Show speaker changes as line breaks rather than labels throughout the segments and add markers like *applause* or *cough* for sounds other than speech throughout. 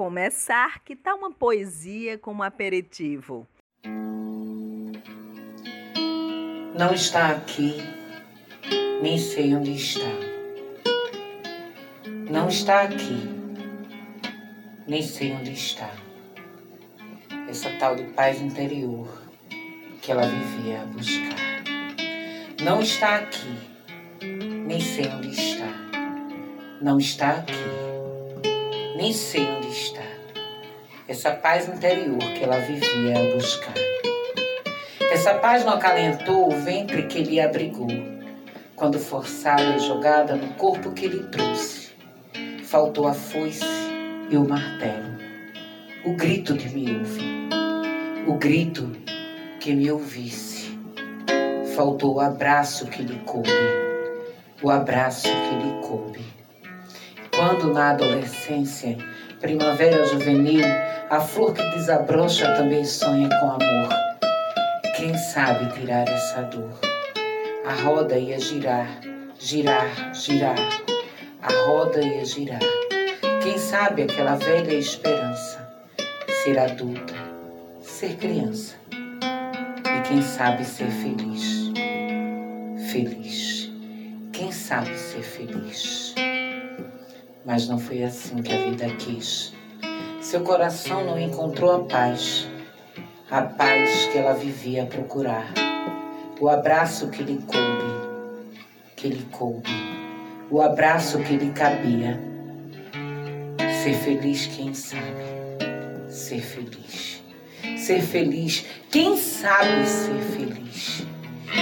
Começar, que tal uma poesia como aperitivo?
Não está aqui, nem sei onde está. Não está aqui, nem sei onde está. Essa tal de paz interior que ela vivia a buscar. Não está aqui, nem sei onde está. Não está aqui, nem sei onde está. Essa paz interior que ela vivia a buscar. Essa paz não acalentou o ventre que lhe abrigou, quando forçada e jogada no corpo que lhe trouxe. Faltou a foice e o martelo, o grito de me ouvir, o grito que me ouvisse. Faltou o abraço que lhe coube, o abraço que lhe coube. Quando na adolescência, primavera juvenil, a flor que desabrocha também sonha com amor. Quem sabe tirar essa dor? A roda ia girar, girar, girar. A roda ia girar. Quem sabe aquela velha esperança? Ser adulta, ser criança. E quem sabe ser feliz? Feliz. Quem sabe ser feliz? Mas não foi assim que a vida quis. Seu coração não encontrou a paz a paz que ela vivia a procurar, o abraço que lhe coube, que lhe coube, o abraço que lhe cabia. Ser feliz, quem sabe? Ser feliz. Ser feliz, quem sabe ser feliz?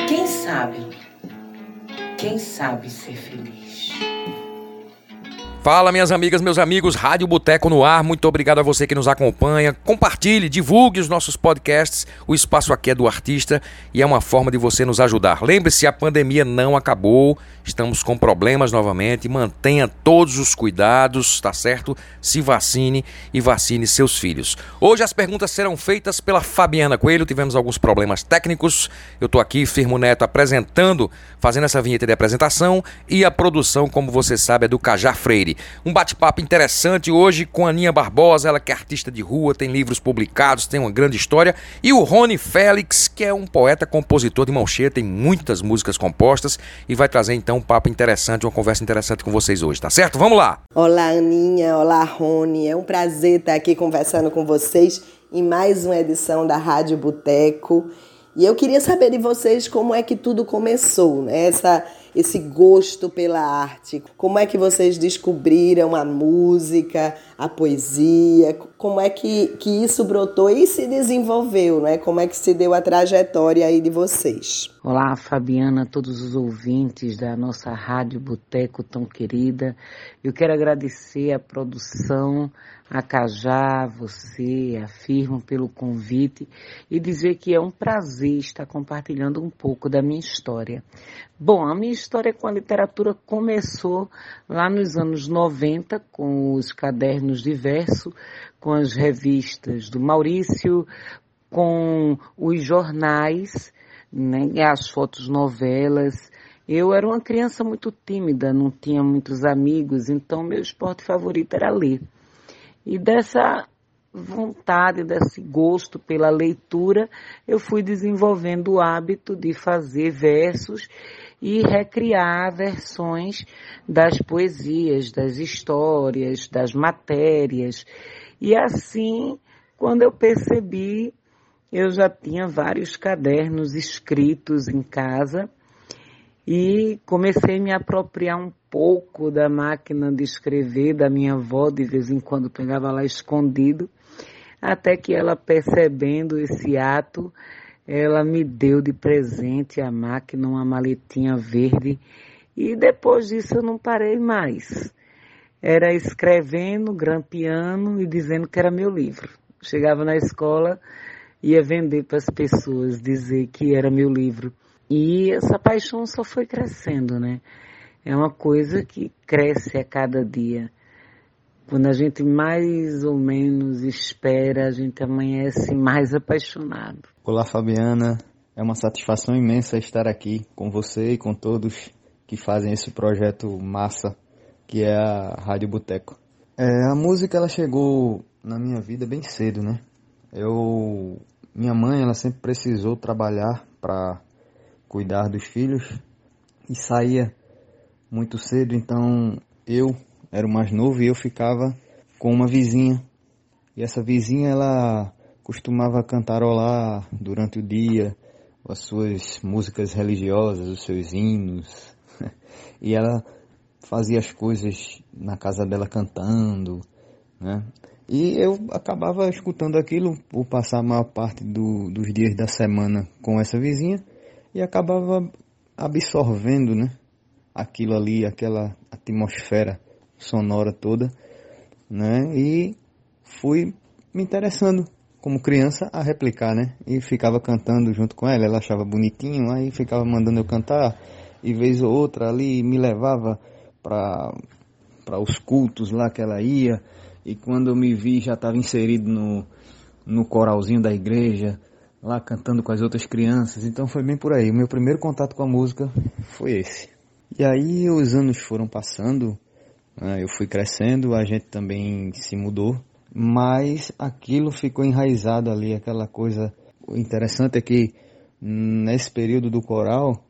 Quem sabe? Quem sabe ser feliz?
Fala, minhas amigas, meus amigos, Rádio Boteco no ar. Muito obrigado a você que nos acompanha. Compartilhe, divulgue os nossos podcasts. O espaço aqui é do artista e é uma forma de você nos ajudar. Lembre-se, a pandemia não acabou. Estamos com problemas novamente. Mantenha todos os cuidados, tá certo? Se vacine e vacine seus filhos. Hoje as perguntas serão feitas pela Fabiana Coelho. Tivemos alguns problemas técnicos. Eu tô aqui, Firmo Neto, apresentando, fazendo essa vinheta de apresentação e a produção, como você sabe, é do Cajá Freire. Um bate-papo interessante hoje com a Aninha Barbosa, ela que é artista de rua, tem livros publicados, tem uma grande história. E o Rony Félix, que é um poeta, compositor de mão cheia, tem muitas músicas compostas e vai trazer então um papo interessante, uma conversa interessante com vocês hoje, tá certo? Vamos lá!
Olá, Aninha, olá, Rony. É um prazer estar aqui conversando com vocês em mais uma edição da Rádio Boteco. E eu queria saber de vocês como é que tudo começou, né? Essa, esse gosto pela arte. Como é que vocês descobriram a música, a poesia? Como é que, que isso brotou e se desenvolveu, né? Como é que se deu a trajetória aí de vocês?
Olá, Fabiana, todos os ouvintes da nossa Rádio Boteco tão querida. Eu quero agradecer a produção, a Cajá, você, a Firma pelo convite e dizer que é um prazer estar compartilhando um pouco da minha história. Bom, a minha história com a literatura começou lá nos anos 90 com os cadernos de verso, com as revistas do Maurício, com os jornais, né, as fotos novelas. Eu era uma criança muito tímida, não tinha muitos amigos, então meu esporte favorito era ler. E dessa vontade, desse gosto pela leitura, eu fui desenvolvendo o hábito de fazer versos e recriar versões das poesias, das histórias, das matérias. E assim, quando eu percebi, eu já tinha vários cadernos escritos em casa e comecei a me apropriar um pouco da máquina de escrever da minha avó, de vez em quando pegava lá escondido, até que ela percebendo esse ato, ela me deu de presente a máquina, uma maletinha verde, e depois disso eu não parei mais. Era escrevendo, grampeando e dizendo que era meu livro.
Chegava na escola, ia vender para as pessoas, dizer que era meu livro. E essa paixão só foi crescendo, né? É uma coisa que cresce a cada dia. Quando a gente mais ou menos espera, a gente amanhece mais apaixonado.
Olá, Fabiana. É uma satisfação imensa estar aqui com você e com todos que fazem esse projeto massa que é a Rádio Boteco. É, a música ela chegou na minha vida bem cedo, né? Eu, minha mãe, ela sempre precisou trabalhar para cuidar dos filhos e saía muito cedo, então eu era o mais novo e eu ficava com uma vizinha. E essa vizinha ela costumava cantarolar durante o dia as suas músicas religiosas, os seus hinos. *laughs* e ela fazia as coisas na casa dela cantando, né? E eu acabava escutando aquilo por passar a maior parte do, dos dias da semana com essa vizinha e acabava absorvendo, né? Aquilo ali, aquela atmosfera sonora toda, né? E fui me interessando como criança a replicar, né? E ficava cantando junto com ela, ela achava bonitinho, aí ficava mandando eu cantar e vez ou outra ali me levava para para os cultos lá que ela ia e quando eu me vi já estava inserido no no coralzinho da igreja, lá cantando com as outras crianças. Então foi bem por aí. O meu primeiro contato com a música foi esse. E aí os anos foram passando, né? eu fui crescendo, a gente também se mudou, mas aquilo ficou enraizado ali, aquela coisa. O interessante é que nesse período do coral,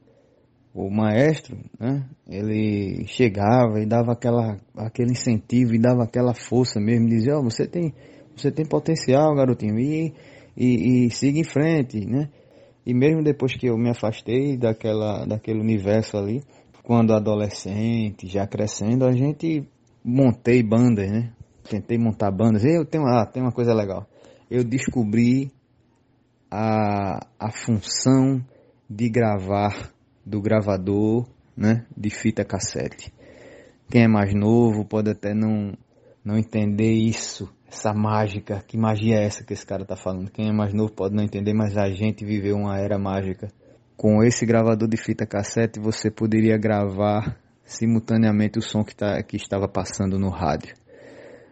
o maestro, né, ele chegava e dava aquela, aquele incentivo e dava aquela força mesmo, dizia, ó, oh, você tem, você tem potencial, garotinho, e, e, e siga em frente, né? E mesmo depois que eu me afastei daquela, daquele universo ali, quando adolescente, já crescendo, a gente montei bandas, né? Tentei montar bandas. Eu tenho, ah, tem uma coisa legal. Eu descobri a, a função de gravar do gravador, né, de fita cassete. Quem é mais novo pode até não não entender isso, essa mágica. Que magia é essa que esse cara tá falando? Quem é mais novo pode não entender, mas a gente viveu uma era mágica. Com esse gravador de fita cassete, você poderia gravar simultaneamente o som que, tá, que estava passando no rádio.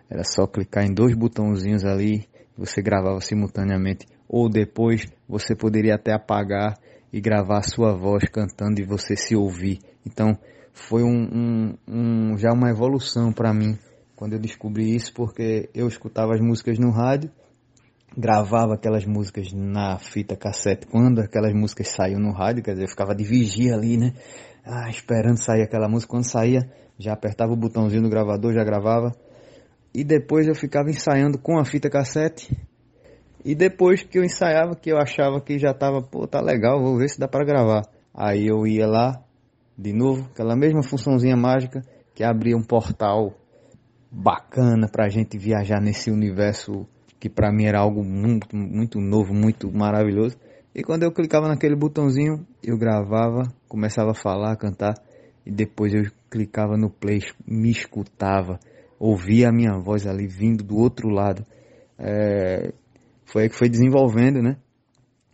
Era só clicar em dois botãozinhos ali, você gravava simultaneamente. Ou depois você poderia até apagar e gravar a sua voz cantando e você se ouvir. Então foi um, um, um já uma evolução para mim quando eu descobri isso, porque eu escutava as músicas no rádio, gravava aquelas músicas na fita cassete quando aquelas músicas saíam no rádio, quer dizer, eu ficava de vigia ali, né? Ah, esperando sair aquela música. Quando saía, já apertava o botãozinho do gravador, já gravava. E depois eu ficava ensaiando com a fita cassete e depois que eu ensaiava, que eu achava que já tava, pô, tá legal, vou ver se dá para gravar. Aí eu ia lá, de novo, aquela mesma funçãozinha mágica que abria um portal bacana pra gente viajar nesse universo que para mim era algo muito, muito novo, muito maravilhoso. E quando eu clicava naquele botãozinho, eu gravava, começava a falar, cantar, e depois eu clicava no play, me escutava, ouvia a minha voz ali vindo do outro lado. É, foi aí que foi desenvolvendo, né?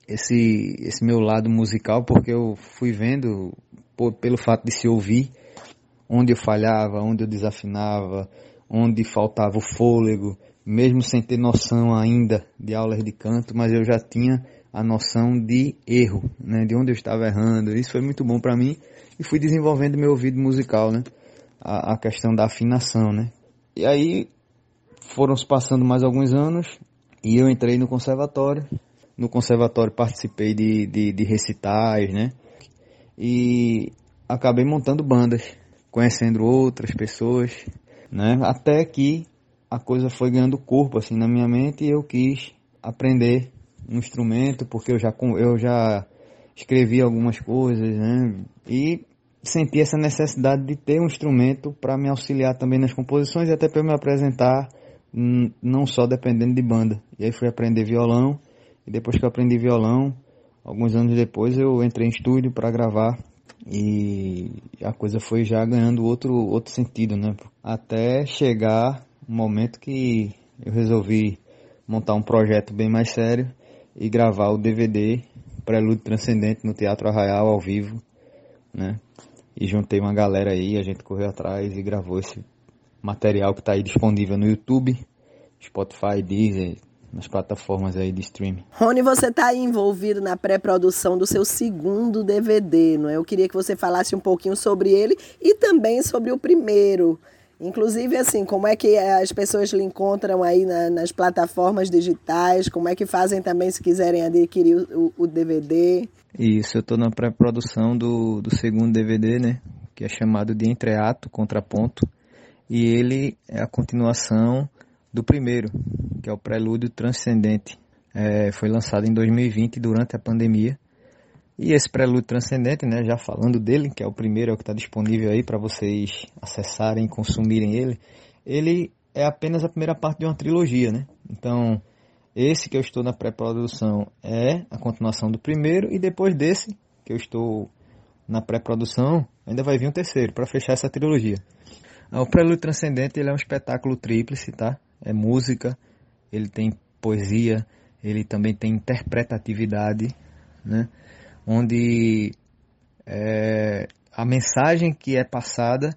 Esse, esse meu lado musical, porque eu fui vendo, por, pelo fato de se ouvir, onde eu falhava, onde eu desafinava, onde faltava o fôlego, mesmo sem ter noção ainda de aulas de canto, mas eu já tinha a noção de erro, né? De onde eu estava errando. Isso foi muito bom para mim e fui desenvolvendo meu ouvido musical, né? A, a questão da afinação, né? E aí foram se passando mais alguns anos, e eu entrei no conservatório. No conservatório participei de, de, de recitais, né? E acabei montando bandas, conhecendo outras pessoas, né? Até que a coisa foi ganhando corpo assim na minha mente e eu quis aprender um instrumento porque eu já eu já escrevi algumas coisas, né? E senti essa necessidade de ter um instrumento para me auxiliar também nas composições e até para me apresentar não só dependendo de banda. E aí fui aprender violão, e depois que eu aprendi violão, alguns anos depois eu entrei em estúdio para gravar e a coisa foi já ganhando outro outro sentido, né? Até chegar um momento que eu resolvi montar um projeto bem mais sério e gravar o DVD Prelúdio Transcendente no Teatro Arraial ao vivo, né? E juntei uma galera aí, a gente correu atrás e gravou esse material que está aí disponível no YouTube, Spotify, Deezer, nas plataformas aí de streaming.
Rony, você está envolvido na pré-produção do seu segundo DVD, não é? Eu queria que você falasse um pouquinho sobre ele e também sobre o primeiro. Inclusive, assim, como é que as pessoas lhe encontram aí na, nas plataformas digitais? Como é que fazem também se quiserem adquirir o, o DVD?
Isso, eu estou na pré-produção do, do segundo DVD, né? Que é chamado de Entreato, Contraponto. E ele é a continuação do primeiro, que é o Prelúdio Transcendente. É, foi lançado em 2020, durante a pandemia. E esse Prelúdio Transcendente, né, já falando dele, que é o primeiro, é o que está disponível aí para vocês acessarem e consumirem ele, ele é apenas a primeira parte de uma trilogia, né? Então, esse que eu estou na pré-produção é a continuação do primeiro, e depois desse, que eu estou na pré-produção, ainda vai vir um terceiro, para fechar essa trilogia. O Prelúdio Transcendente ele é um espetáculo tríplice, tá? É música, ele tem poesia, ele também tem interpretatividade, né? Onde é, a mensagem que é passada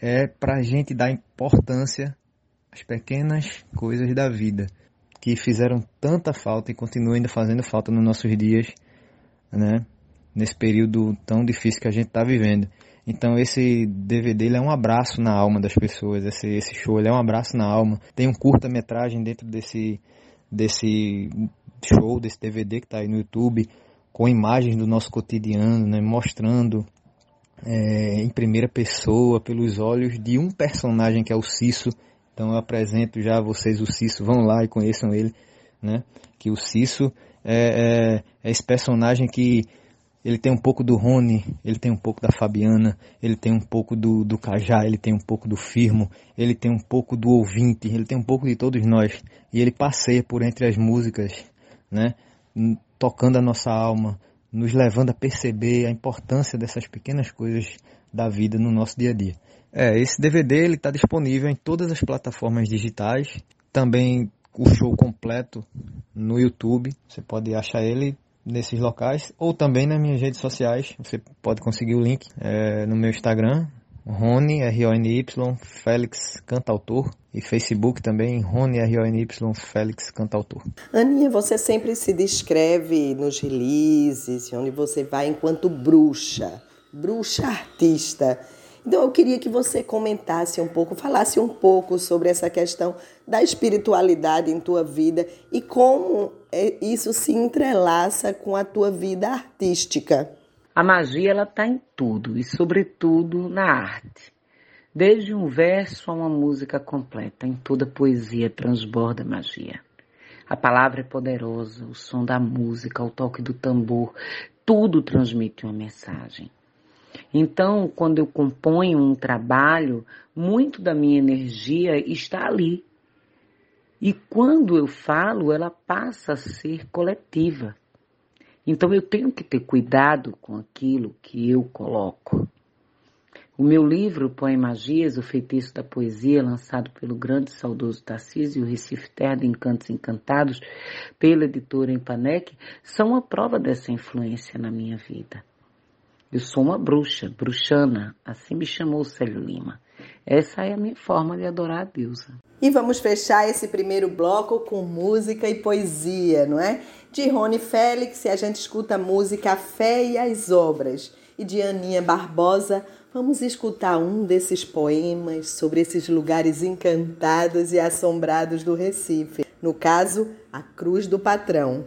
é para a gente dar importância às pequenas coisas da vida que fizeram tanta falta e continuam ainda fazendo falta nos nossos dias, né? Nesse período tão difícil que a gente está vivendo. Então esse DVD é um abraço na alma das pessoas, esse, esse show é um abraço na alma. Tem um curta-metragem dentro desse, desse show, desse DVD que está aí no YouTube, com imagens do nosso cotidiano, né, mostrando é, em primeira pessoa, pelos olhos de um personagem que é o Cisso, então eu apresento já a vocês o Cisso, vão lá e conheçam ele, né? Que o Cisso é, é, é esse personagem que ele tem um pouco do Rony, ele tem um pouco da Fabiana, ele tem um pouco do, do Cajá, ele tem um pouco do Firmo, ele tem um pouco do ouvinte, ele tem um pouco de todos nós. E ele passeia por entre as músicas, né? Tocando a nossa alma, nos levando a perceber a importância dessas pequenas coisas da vida no nosso dia a dia. É, esse DVD ele está disponível em todas as plataformas digitais, também o show completo no YouTube. Você pode achar ele nesses locais ou também nas minhas redes sociais. Você pode conseguir o link é, no meu Instagram, Rony, R-O-N-Y, Félix Cantautor. E Facebook também, Rony, R-O-N-Y, Félix Cantautor.
Aninha, você sempre se descreve nos releases, onde você vai enquanto bruxa, bruxa artista. Então eu queria que você comentasse um pouco, falasse um pouco sobre essa questão da espiritualidade em tua vida e como é, isso se entrelaça com a tua vida artística.
A magia ela está em tudo e sobretudo na arte. Desde um verso a uma música completa, em toda poesia transborda magia. A palavra é poderosa, o som da música, o toque do tambor, tudo transmite uma mensagem. Então, quando eu componho um trabalho, muito da minha energia está ali. E quando eu falo, ela passa a ser coletiva. Então eu tenho que ter cuidado com aquilo que eu coloco. O meu livro, Poemagias, o feitiço da poesia, lançado pelo grande e saudoso Tarcísio e o Recife Terra de Encantos Encantados, pela editora Empanec, são a prova dessa influência na minha vida. Eu sou uma bruxa, bruxana, assim me chamou Célio Lima. Essa é a minha forma de adorar a deusa.
E vamos fechar esse primeiro bloco com música e poesia, não é? De Rony Félix, a gente escuta a música A Fé e as Obras. E de Aninha Barbosa, vamos escutar um desses poemas sobre esses lugares encantados e assombrados do Recife. No caso, a Cruz do Patrão.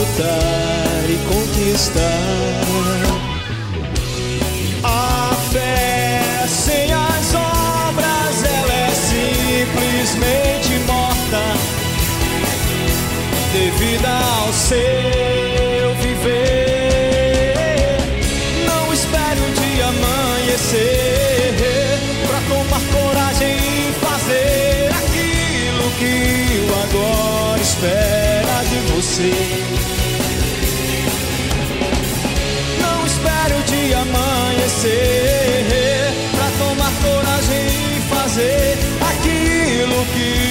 Lutar e conquistar. A fé sem as obras, ela é simplesmente morta devido ao seu viver. Não espere o dia amanhecer pra tomar coragem e fazer aquilo que o agora espera de você. Aquilo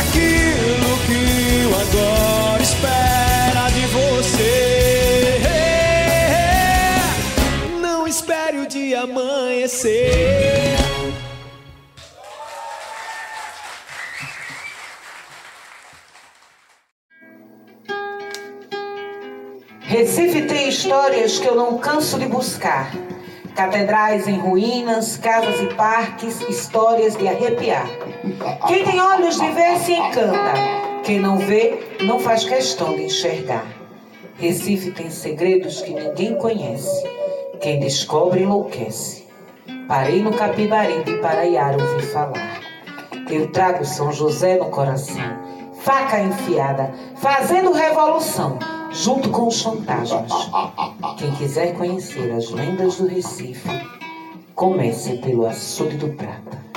Aquilo que o agora espera de você. Não espere o dia amanhecer.
Recife tem histórias que eu não canso de buscar. Catedrais em ruínas, casas e parques, histórias de arrepiar. Quem tem olhos de ver se encanta. Quem não vê, não faz questão de enxergar. Recife tem segredos que ninguém conhece. Quem descobre enlouquece. Parei no Capibari de Paraiara ouvir falar. Eu trago São José no coração, faca enfiada, fazendo revolução, junto com os fantasmas. Quem quiser conhecer as lendas do Recife, comece pelo Açude do Prata.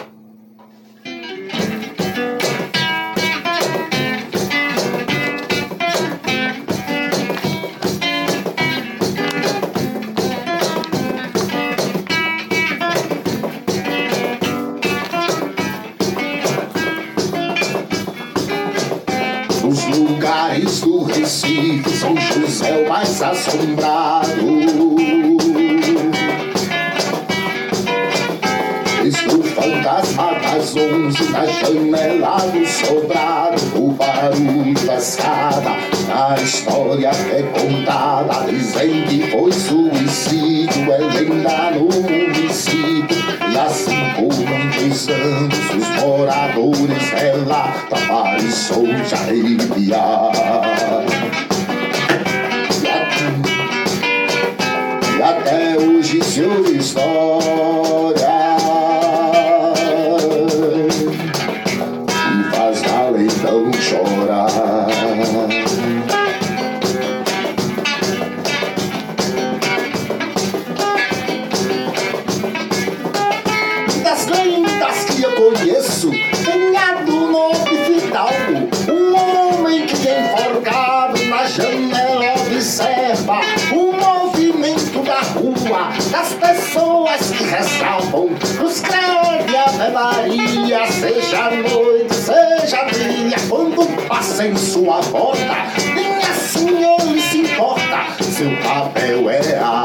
Da escada, a história é contada, dizem que foi suicídio, é lenda no município. E assim por muitos anos os moradores relatam aparições de arrepiar. E até hoje se ouve história seja noite, seja dia, quando passa em sua porta, nem assim ele se importa, seu papel é assombrar.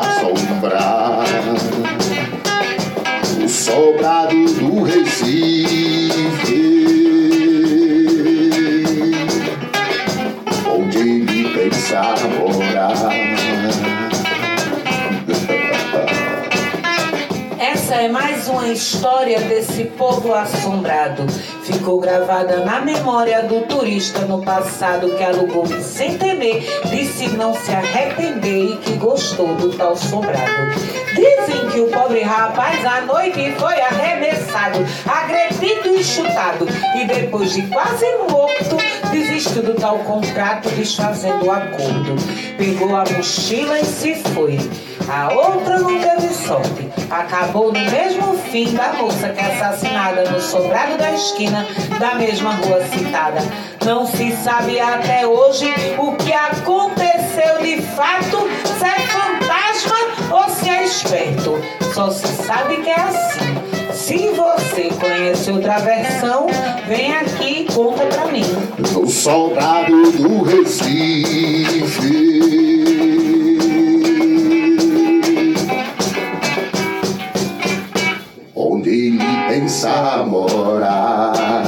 história desse povo assombrado ficou gravada na memória do turista no passado que alugou sem temer, disse não se arrepender e que gostou do tal assombrado. Dizem que o pobre rapaz à noite foi arremessado, agredido e chutado. E depois de quase morto, desistiu do tal contrato, desfazendo o acordo. Pegou a mochila e se foi. A outra não teve sorte. Acabou no mesmo fim da moça que é assassinada no sobrado da esquina da mesma rua citada. Não se sabe até hoje o que aconteceu de fato, se é esperto. Só se sabe que é assim. Se você conhece outra versão, vem aqui e conta pra mim.
No sobrado do Recife. Onde ele pensa morar.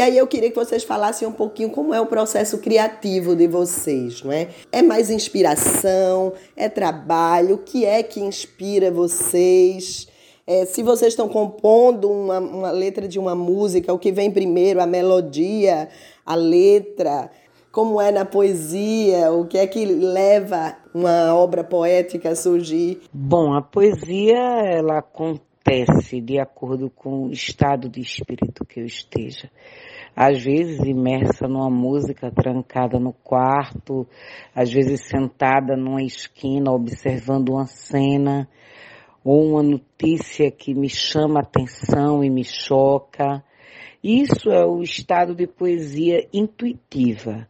E aí eu queria que vocês falassem um pouquinho como é o processo criativo de vocês, não é? É mais inspiração, é trabalho, o que é que inspira vocês? É, se vocês estão compondo uma, uma letra de uma música, o que vem primeiro, a melodia, a letra, como é na poesia, o que é que leva uma obra poética a surgir?
Bom, a poesia ela acontece de acordo com o estado de espírito que eu esteja. Às vezes imersa numa música trancada no quarto, às vezes sentada numa esquina observando uma cena ou uma notícia que me chama atenção e me choca. Isso é o estado de poesia intuitiva.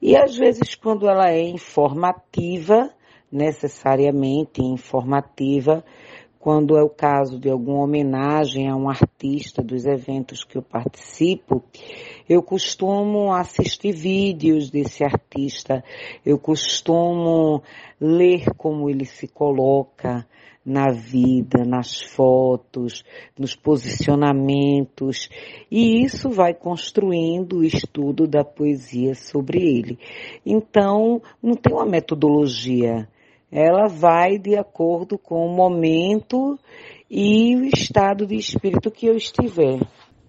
E às vezes, quando ela é informativa, necessariamente informativa, quando é o caso de alguma homenagem a um artista dos eventos que eu participo, eu costumo assistir vídeos desse artista, eu costumo ler como ele se coloca na vida, nas fotos, nos posicionamentos, e isso vai construindo o estudo da poesia sobre ele. Então, não tem uma metodologia ela vai de acordo com o momento e o estado de espírito que eu estiver.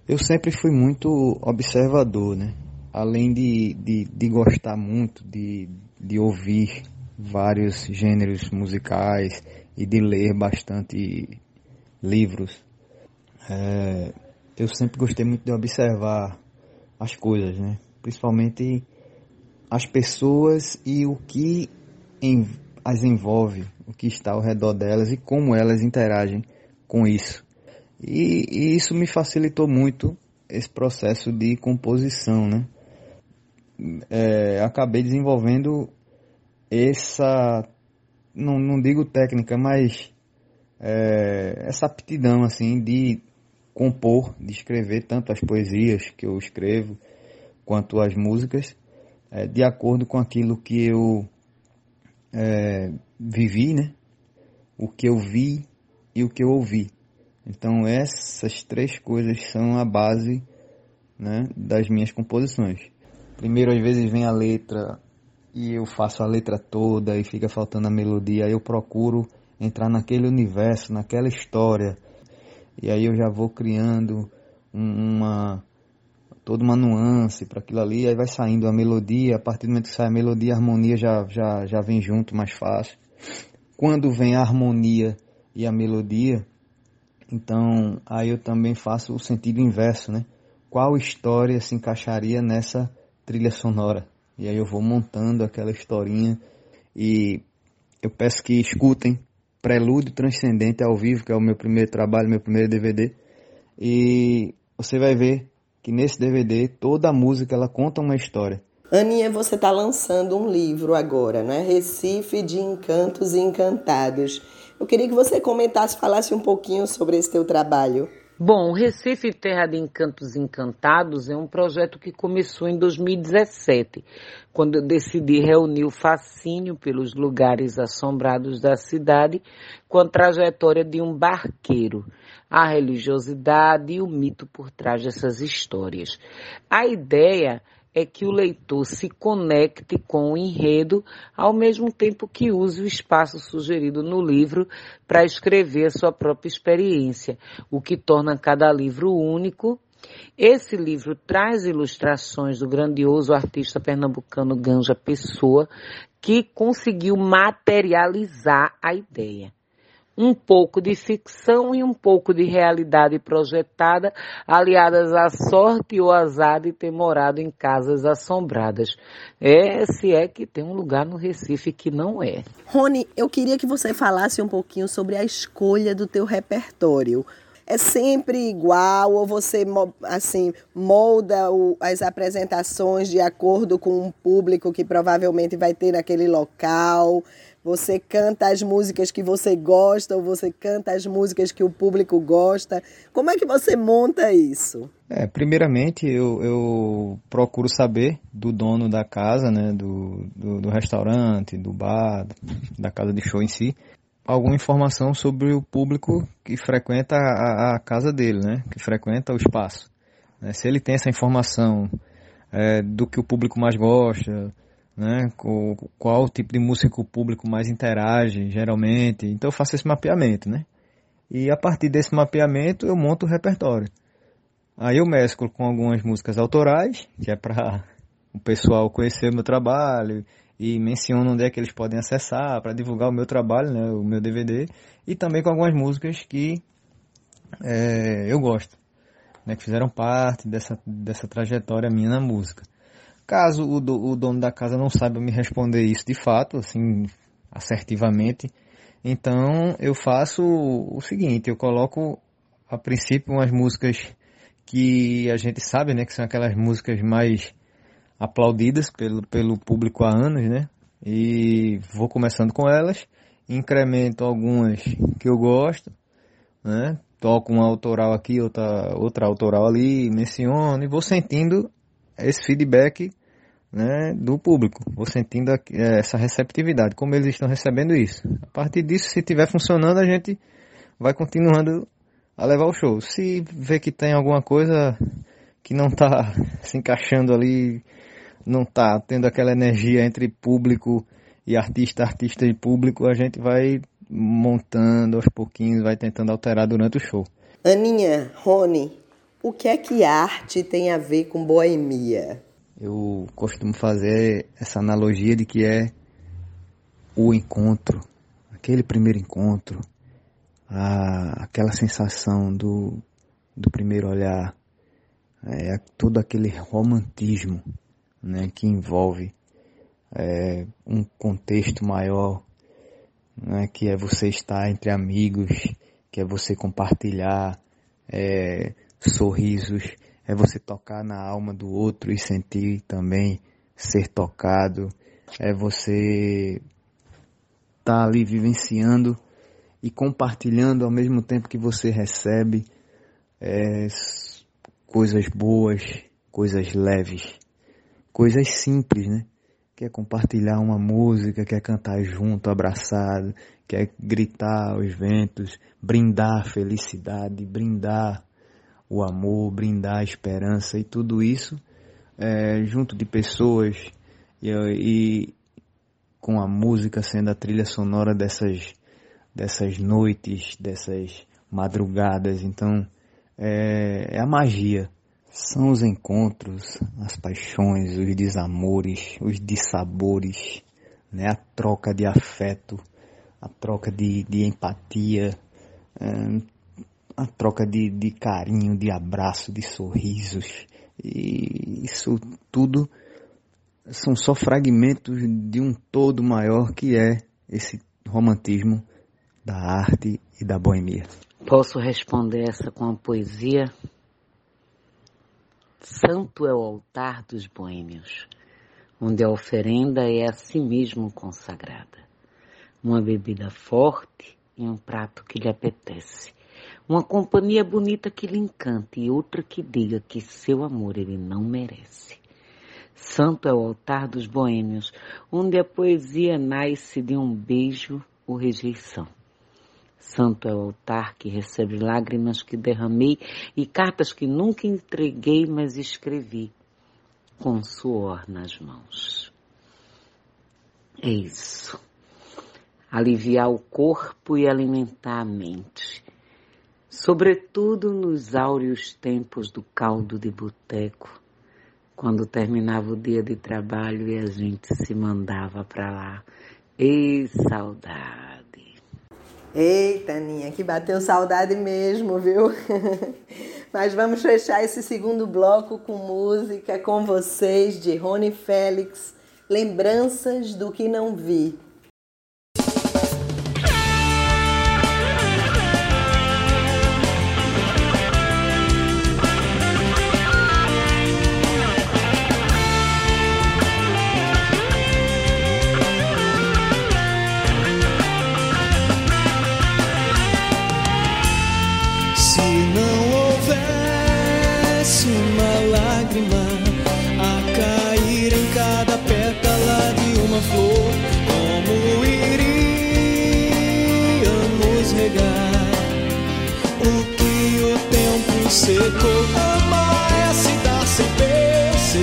Eu sempre fui muito observador, né? Além de, de, de gostar muito de, de ouvir vários gêneros musicais e de ler bastante livros, é, eu sempre gostei muito de observar as coisas, né? Principalmente as pessoas e o que em, as envolve, o que está ao redor delas e como elas interagem com isso. E, e isso me facilitou muito esse processo de composição, né? É, acabei desenvolvendo essa, não, não digo técnica, mas é, essa aptidão assim de compor, de escrever tanto as poesias que eu escrevo quanto as músicas, é, de acordo com aquilo que eu é, vivi, né? O que eu vi e o que eu ouvi. Então essas três coisas são a base né, das minhas composições. Primeiro às vezes vem a letra e eu faço a letra toda e fica faltando a melodia. Aí eu procuro entrar naquele universo, naquela história. E aí eu já vou criando uma toda uma nuance para aquilo ali, aí vai saindo a melodia, a partir do momento que sai a melodia, a harmonia já, já, já vem junto mais fácil. Quando vem a harmonia e a melodia, então aí eu também faço o sentido inverso, né? Qual história se encaixaria nessa trilha sonora? E aí eu vou montando aquela historinha e eu peço que escutem Prelúdio Transcendente ao vivo, que é o meu primeiro trabalho, meu primeiro DVD. E você vai ver que nesse DVD toda a música ela conta uma história.
Aninha, você está lançando um livro agora, né? Recife de Encantos e Encantados. Eu queria que você comentasse, falasse um pouquinho sobre esse teu trabalho.
Bom, Recife Terra de Encantos Encantados é um projeto que começou em 2017, quando eu decidi reunir o fascínio pelos lugares assombrados da cidade com a trajetória de um barqueiro a religiosidade e o mito por trás dessas histórias. A ideia é que o leitor se conecte com o enredo, ao mesmo tempo que use o espaço sugerido no livro para escrever a sua própria experiência, o que torna cada livro único. Esse livro traz ilustrações do grandioso artista pernambucano Ganja Pessoa, que conseguiu materializar a ideia um pouco de ficção e um pouco de realidade projetada, aliadas à sorte ou azar de ter morado em casas assombradas. É, se é que tem um lugar no Recife que não é.
Rony, eu queria que você falasse um pouquinho sobre a escolha do teu repertório. É sempre igual ou você assim molda as apresentações de acordo com o público que provavelmente vai ter naquele local? Você canta as músicas que você gosta ou você canta as músicas que o público gosta? Como é que você monta isso?
É, primeiramente eu, eu procuro saber do dono da casa, né, do, do, do restaurante, do bar, da casa de show em si, alguma informação sobre o público que frequenta a, a casa dele, né, que frequenta o espaço. É, se ele tem essa informação é, do que o público mais gosta, né? Qual, qual tipo de música o público mais interage, geralmente. Então eu faço esse mapeamento, né? E a partir desse mapeamento eu monto o repertório. Aí eu mesclo com algumas músicas autorais, que é para o pessoal conhecer o meu trabalho e menciono onde é que eles podem acessar para divulgar o meu trabalho, né, o meu DVD, e também com algumas músicas que é, eu gosto, né, que fizeram parte dessa, dessa trajetória minha na música. Caso o, do, o dono da casa não saiba me responder isso de fato, assim, assertivamente, então eu faço o seguinte, eu coloco a princípio umas músicas que a gente sabe, né, que são aquelas músicas mais aplaudidas pelo, pelo público há anos, né? E vou começando com elas, incremento algumas que eu gosto, né? Toco uma autoral aqui, outra, outra autoral ali, menciono e vou sentindo esse feedback né, do público. Vou sentindo é, essa receptividade, como eles estão recebendo isso. A partir disso, se estiver funcionando, a gente vai continuando a levar o show. Se vê que tem alguma coisa que não está *laughs* se encaixando ali, não está tendo aquela energia entre público e artista, artista e público, a gente vai montando aos pouquinhos, vai tentando alterar durante o show.
Aninha, Rony, o que é que arte tem a ver com boemia?
Eu costumo fazer essa analogia de que é o encontro, aquele primeiro encontro, a, aquela sensação do, do primeiro olhar, é, todo aquele romantismo né, que envolve é, um contexto maior, né, que é você estar entre amigos, que é você compartilhar é, sorrisos, é você tocar na alma do outro e sentir também ser tocado, é você estar tá ali vivenciando e compartilhando ao mesmo tempo que você recebe é, coisas boas, coisas leves, coisas simples, né? Quer compartilhar uma música, quer cantar junto, abraçado, quer gritar aos ventos, brindar felicidade, brindar o amor, brindar a esperança e tudo isso é, junto de pessoas e, e, com a música sendo a trilha sonora dessas, dessas noites, dessas madrugadas. Então é, é a magia. São os encontros, as paixões, os desamores, os dissabores, né? a troca de afeto, a troca de, de empatia, é, a troca de, de carinho, de abraço, de sorrisos. E isso tudo são só fragmentos de um todo maior que é esse romantismo da arte e da boemia.
Posso responder essa com a poesia? Santo é o altar dos boêmios, onde a oferenda é a si mesmo consagrada. Uma bebida forte e um prato que lhe apetece uma companhia bonita que lhe encante e outra que diga que seu amor ele não merece. Santo é o altar dos boêmios, onde a poesia nasce de um beijo ou rejeição. Santo é o altar que recebe lágrimas que derramei e cartas que nunca entreguei, mas escrevi. com suor nas mãos. É isso. Aliviar o corpo e alimentar a mente. Sobretudo nos áureos tempos do caldo de boteco, quando terminava o dia de trabalho e a gente se mandava para lá. Ei, saudade!
Eita, Aninha, que bateu saudade mesmo, viu? *laughs* Mas vamos fechar esse segundo bloco com música com vocês de Rony Félix, Lembranças do que não vi.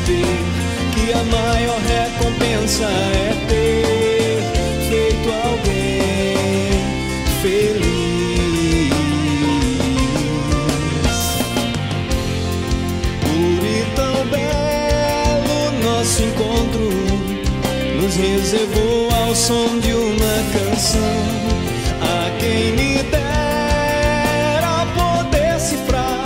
Que a maior recompensa é ter feito alguém feliz. Por tão belo nosso encontro nos reservou ao som de uma canção. A quem me dera poder cifrar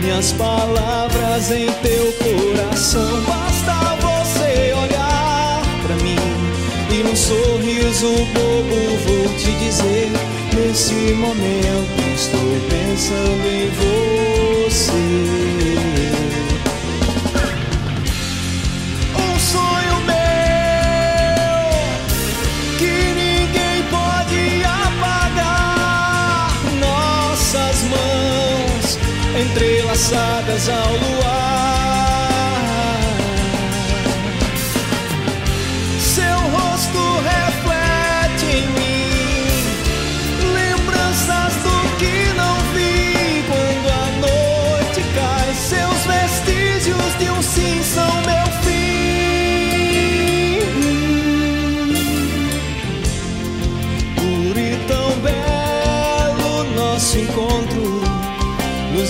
minhas palavras em coração. Basta você olhar pra mim e num sorriso bobo vou te dizer: nesse momento estou pensando em você. Um sonho meu que ninguém pode apagar. Nossas mãos entrelaçadas ao luar.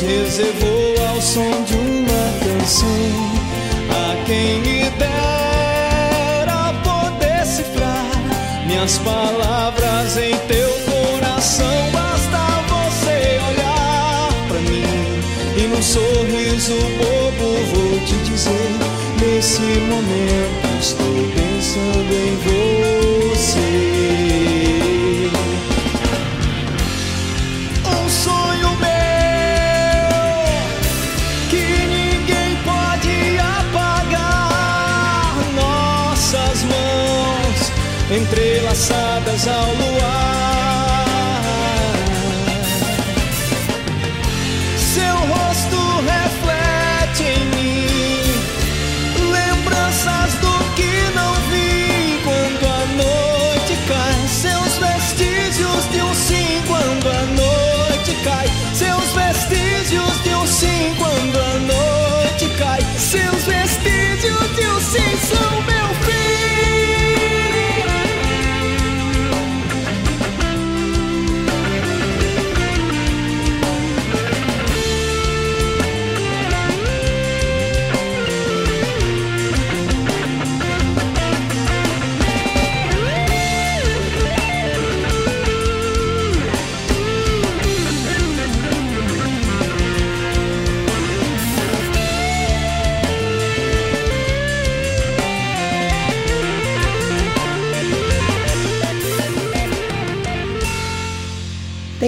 Reservou ao som de uma canção. A quem me dera poder cifrar minhas palavras em teu coração. Basta você olhar pra mim e num sorriso bobo vou te dizer: nesse momento estou pensando em você.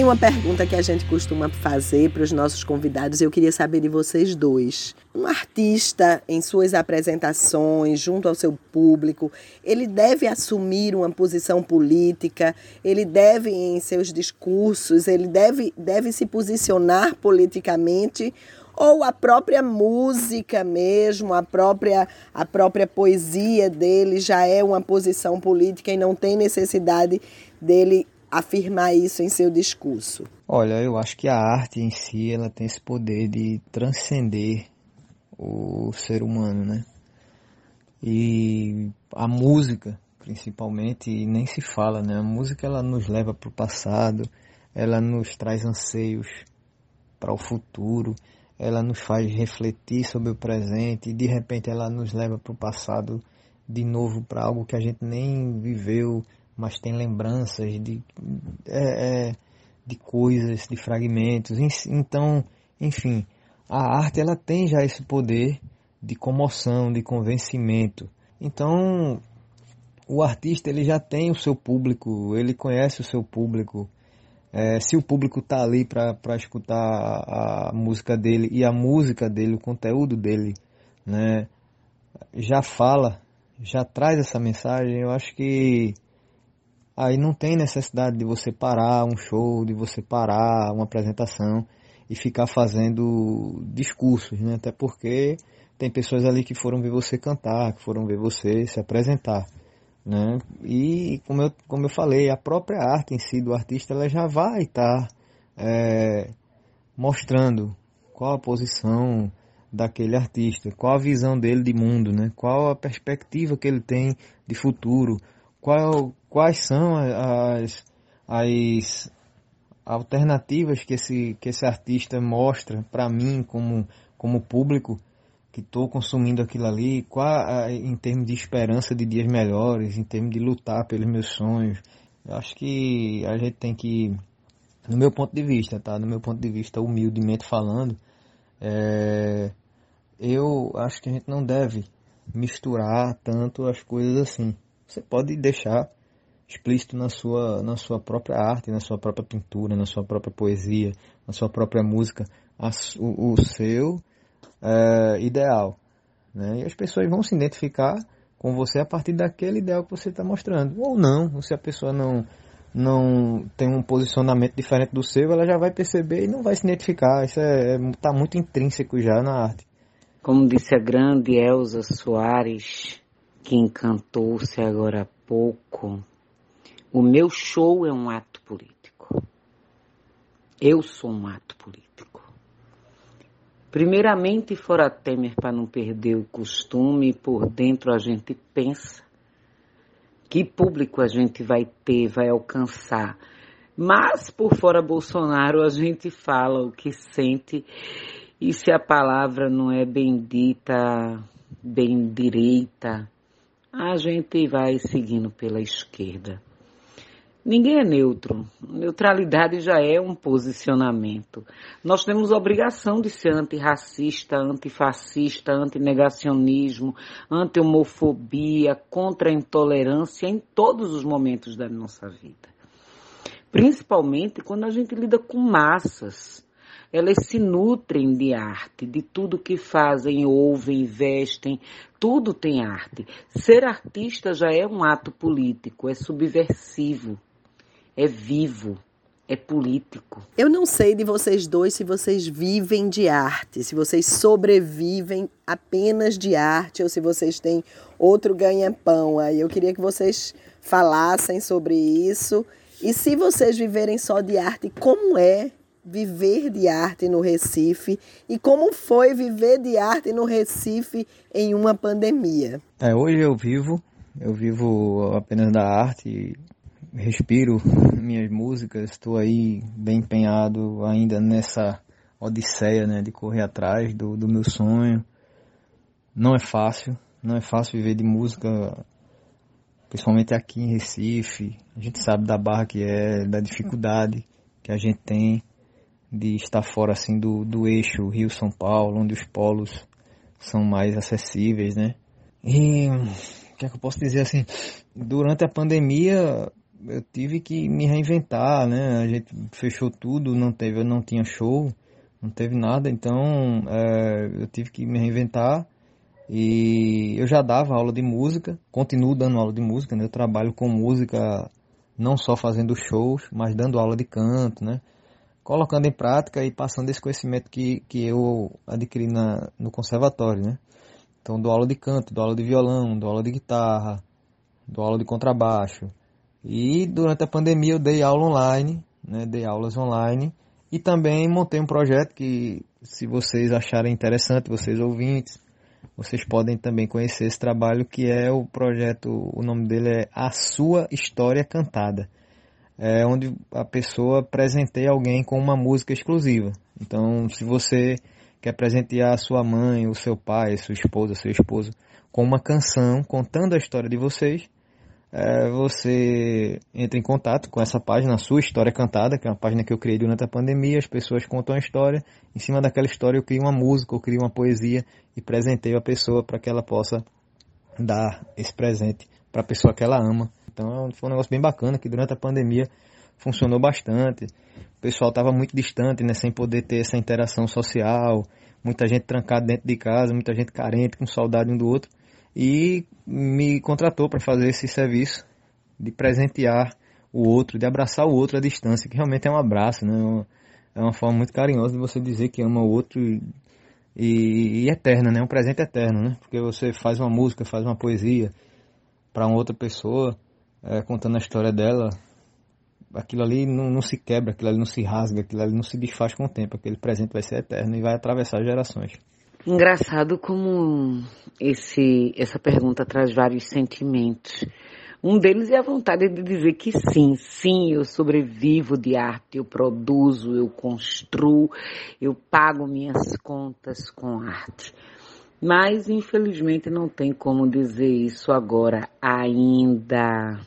Uma pergunta que a gente costuma fazer para os nossos convidados eu queria saber de vocês dois. Um artista, em suas apresentações, junto ao seu público, ele deve assumir uma posição política, ele deve, em seus discursos, ele deve, deve se posicionar politicamente ou a própria música mesmo, a própria, a própria poesia dele já é uma posição política e não tem necessidade dele afirmar isso em seu discurso?
Olha, eu acho que a arte em si ela tem esse poder de transcender o ser humano, né? E a música, principalmente, nem se fala, né? A música ela nos leva para o passado, ela nos traz anseios para o futuro, ela nos faz refletir sobre o presente e de repente ela nos leva para o passado de novo para algo que a gente nem viveu, mas tem lembranças de, é, é, de coisas, de fragmentos. Então, enfim, a arte ela tem já esse poder de comoção, de convencimento. Então, o artista ele já tem o seu público, ele conhece o seu público. É, se o público está ali para escutar a, a, música dele e a música dele, o conteúdo dele, né, já fala, já traz essa mensagem, eu acho que aí não tem necessidade de você parar um show, de você parar uma apresentação e ficar fazendo discursos, né? Até porque tem pessoas ali que foram ver você cantar, que foram ver você se apresentar, né? E como eu, como eu falei, a própria arte em si do artista ela já vai estar é, mostrando qual a posição daquele artista, qual a visão dele de mundo, né? Qual a perspectiva que ele tem de futuro, qual, quais são as, as alternativas que esse, que esse artista mostra para mim como, como público que estou consumindo aquilo ali, qual, em termos de esperança de dias melhores, em termos de lutar pelos meus sonhos. Eu acho que a gente tem que, no meu ponto de vista, tá? No meu ponto de vista, humildemente falando, é, eu acho que a gente não deve misturar tanto as coisas assim. Você pode deixar explícito na sua, na sua própria arte, na sua própria pintura, na sua própria poesia, na sua própria música, a, o, o, seu é, ideal. Né? E as pessoas vão se identificar com você a partir daquele ideal que você está mostrando. Ou não, se a pessoa não, não tem um posicionamento diferente do seu, ela já vai perceber e não vai se identificar. Isso está é, é, tá muito intrínseco já na arte.
Como disse a grande Elza Soares, que encantou-se agora há pouco, o meu show é um ato político. Eu sou um ato político. Primeiramente, fora Temer, para não perder o costume, por dentro a gente pensa que público a gente vai ter, vai alcançar. Mas por fora Bolsonaro a gente fala o que sente e se a palavra não é bendita, bem direita, a gente vai seguindo pela esquerda. Ninguém é neutro. Neutralidade já é um posicionamento. Nós temos obrigação de ser antirracista, antifascista, antinegacionismo, anti-homofobia, contra a intolerância em todos os momentos da nossa vida. Principalmente quando a gente lida com massas. Elas se nutrem de arte, de tudo que fazem, ouvem, vestem, tudo tem arte. Ser artista já é um ato político, é subversivo é vivo, é político.
Eu não sei de vocês dois se vocês vivem de arte, se vocês sobrevivem apenas de arte ou se vocês têm outro ganha-pão. Aí eu queria que vocês falassem sobre isso. E se vocês viverem só de arte, como é viver de arte no Recife e como foi viver de arte no Recife em uma pandemia?
É, hoje eu vivo, eu vivo apenas da arte respiro minhas músicas, estou aí bem empenhado ainda nessa odisseia, né, de correr atrás do, do meu sonho. Não é fácil, não é fácil viver de música, principalmente aqui em Recife. A gente sabe da barra que é, da dificuldade que a gente tem de estar fora assim do, do eixo Rio-São Paulo, onde os polos são mais acessíveis, né? E o que é que eu posso dizer assim? Durante a pandemia, eu tive que me reinventar, né? A gente fechou tudo, não teve, não tinha show, não teve nada, então é, eu tive que me reinventar. E eu já dava aula de música, continuo dando aula de música, né? Eu trabalho com música não só fazendo shows, mas dando aula de canto, né? Colocando em prática e passando esse conhecimento que, que eu adquiri na, no conservatório, né? Então dou aula de canto, dou aula de violão, dou aula de guitarra, dou aula de contrabaixo, e durante a pandemia eu dei aula online, né, dei aulas online e também montei um projeto que, se vocês acharem interessante, vocês ouvintes, vocês podem também conhecer esse trabalho que é o projeto, o nome dele é A Sua História Cantada. É onde a pessoa presenteia alguém com uma música exclusiva. Então, se você quer presentear a sua mãe, o seu pai, sua esposa, seu esposo com uma canção contando a história de vocês, é, você entra em contato com essa página, sua história cantada, que é uma página que eu criei durante a pandemia. As pessoas contam a história, em cima daquela história eu crio uma música, eu crio uma poesia e presenteio a pessoa para que ela possa dar esse presente para a pessoa que ela ama. Então foi um negócio bem bacana que durante a pandemia funcionou bastante. O pessoal estava muito distante, né, sem poder ter essa interação social, muita gente trancada dentro de casa, muita gente carente, com saudade um do outro e me contratou para fazer esse serviço de presentear o outro, de abraçar o outro à distância, que realmente é um abraço, né? É uma forma muito carinhosa de você dizer que ama o outro e, e, e eterna, né? Um presente eterno, né? Porque você faz uma música, faz uma poesia para uma outra pessoa, é, contando a história dela, aquilo ali não, não, se quebra, aquilo ali não se rasga, aquilo ali não se desfaz com o tempo, aquele presente vai ser eterno e vai atravessar gerações.
Engraçado como esse, essa pergunta traz vários sentimentos. Um deles é a vontade de dizer que sim, sim, eu sobrevivo de arte, eu produzo, eu construo, eu pago minhas contas com arte. Mas, infelizmente, não tem como dizer isso agora ainda.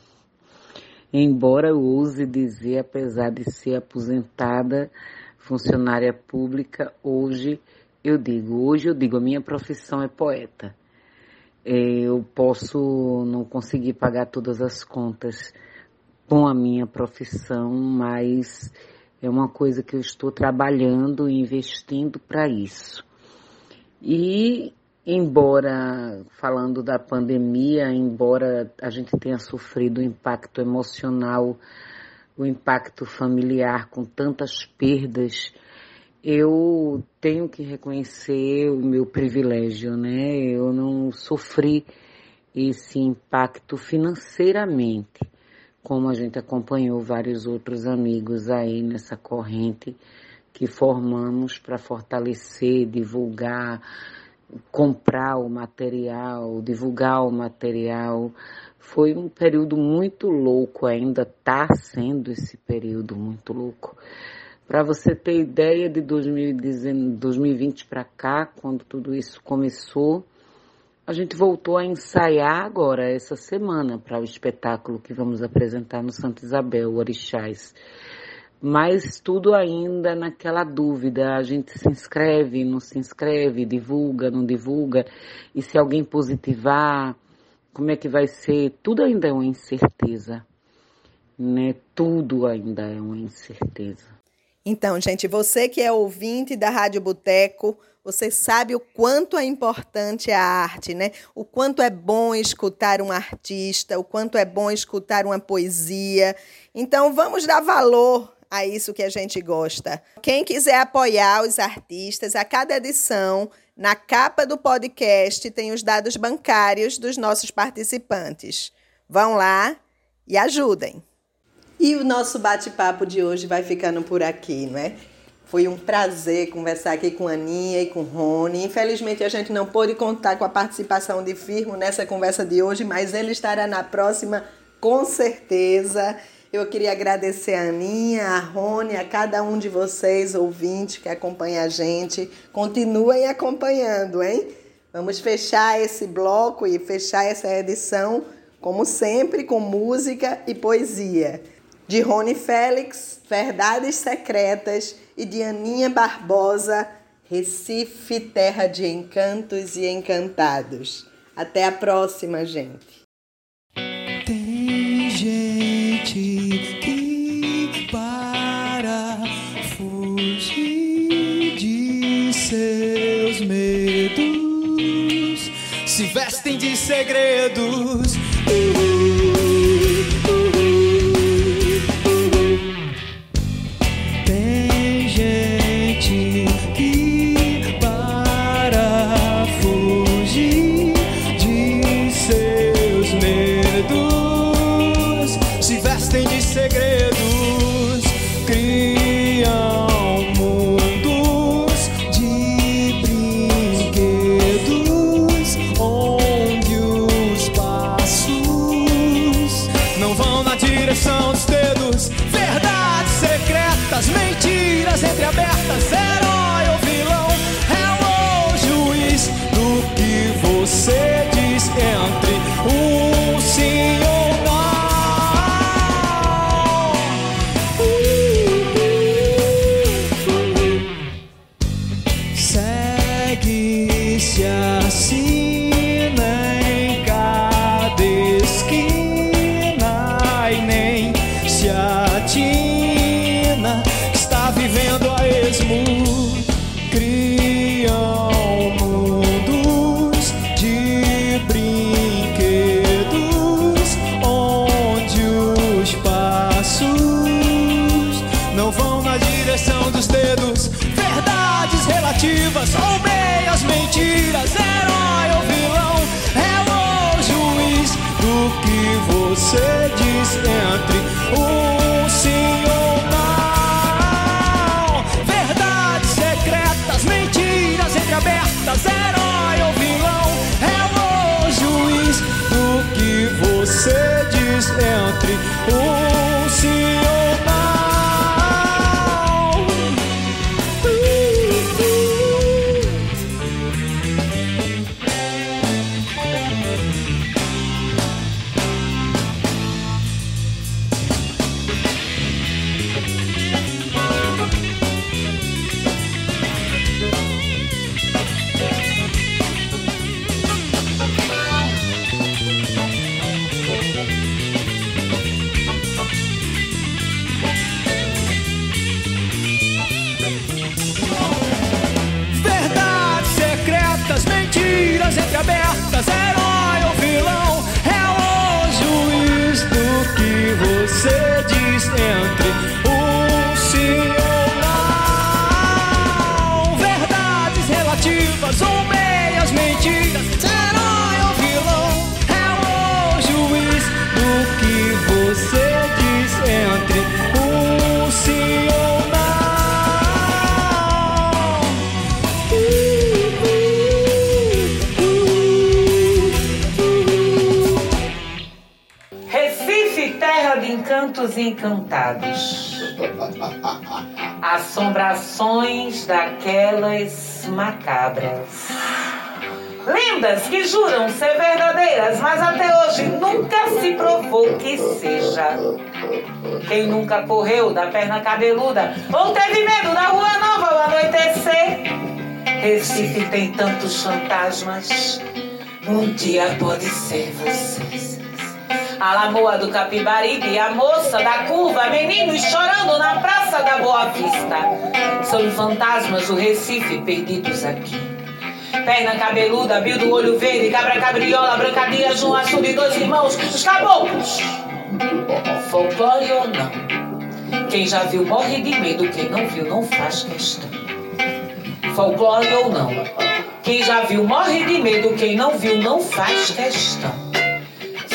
Embora eu ouse dizer, apesar de ser aposentada, funcionária pública, hoje eu digo, hoje eu digo, a minha profissão é poeta. É, eu posso não conseguir pagar todas as contas com a minha profissão, mas é uma coisa que eu estou trabalhando e investindo para isso. E embora falando da pandemia, embora a gente tenha sofrido o impacto emocional, o impacto familiar com tantas perdas, eu tenho que reconhecer o meu privilégio, né? Eu não sofri esse impacto financeiramente, como a gente acompanhou vários outros amigos aí nessa corrente que formamos para fortalecer, divulgar, comprar o material, divulgar o material. Foi um período muito louco, ainda está sendo esse período muito louco. Para você ter ideia de 2020 para cá, quando tudo isso começou, a gente voltou a ensaiar agora, essa semana, para o espetáculo que vamos apresentar no Santa Isabel, Orixás. Mas tudo ainda naquela dúvida, a gente se inscreve, não se inscreve, divulga, não divulga, e se alguém positivar, como é que vai ser? Tudo ainda é uma incerteza, né? Tudo ainda é uma incerteza.
Então, gente, você que é ouvinte da Rádio Boteco, você sabe o quanto é importante a arte, né? O quanto é bom escutar um artista, o quanto é bom escutar uma poesia. Então, vamos dar valor a isso que a gente gosta. Quem quiser apoiar os artistas, a cada edição, na capa do podcast, tem os dados bancários dos nossos participantes. Vão lá e ajudem. E o nosso bate-papo de hoje vai ficando por aqui, não é? Foi um prazer conversar aqui com a Aninha e com o Rony. Infelizmente a gente não pôde contar com a participação de Firmo nessa conversa de hoje, mas ele estará na próxima com certeza. Eu queria agradecer a Aninha, a Rony, a cada um de vocês, ouvintes que acompanha a gente. Continuem acompanhando, hein? Vamos fechar esse bloco e fechar essa edição, como sempre, com música e poesia de Rony Félix, Verdades Secretas e de Aninha Barbosa, Recife, Terra de Encantos e Encantados. Até a próxima, gente.
Tem gente que para fugir de seus medos se vestem de segredos. Entre
encantos encantados. Assombrações daquelas macabras. Lendas que juram ser verdadeiras, mas até hoje nunca se provou que seja. Quem nunca correu da perna cabeluda ou teve medo da rua nova ao anoitecer? Recife tem tantos fantasmas. Um dia pode ser você. A lamoa do Capibaribe, a moça da curva, meninos chorando na praça da Boa Vista. São fantasmas do Recife perdidos aqui. Perna cabeluda, Bill do olho verde, cabra cabriola, brancadia, João Açul e dois irmãos, os caboclos. Folclore ou não? Quem já viu morre de medo, quem não viu não faz questão. Folclore ou não? Quem já viu morre de medo, quem não viu não faz questão.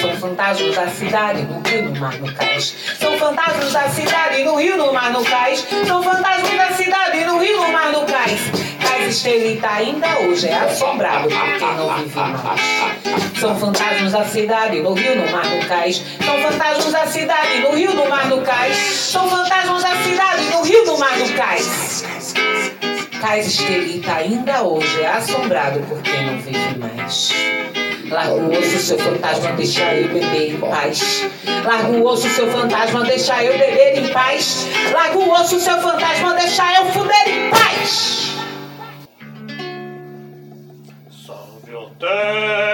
São fantasmas da cidade, no rio, no mar, no cais. São fantasmas da cidade, no rio, no mar, no cais. São fantasmas da cidade, no rio, no mar, no cais. Cais Estelita ainda hoje é assombrado por quem não vive mais. São fantasmas da cidade, no rio, no mar, no cais. São fantasmas da cidade, no rio, no mar, no cais. São fantasmas da cidade, no rio, no mar, no cais. Cais Estelita ainda hoje é assombrado por quem não vive mais. Larga o osso, seu fantasma, deixa eu beber em paz. Larga o osso, seu fantasma, deixa eu beber em paz. Larga o osso, seu fantasma, deixa eu fuder em paz.
Salve a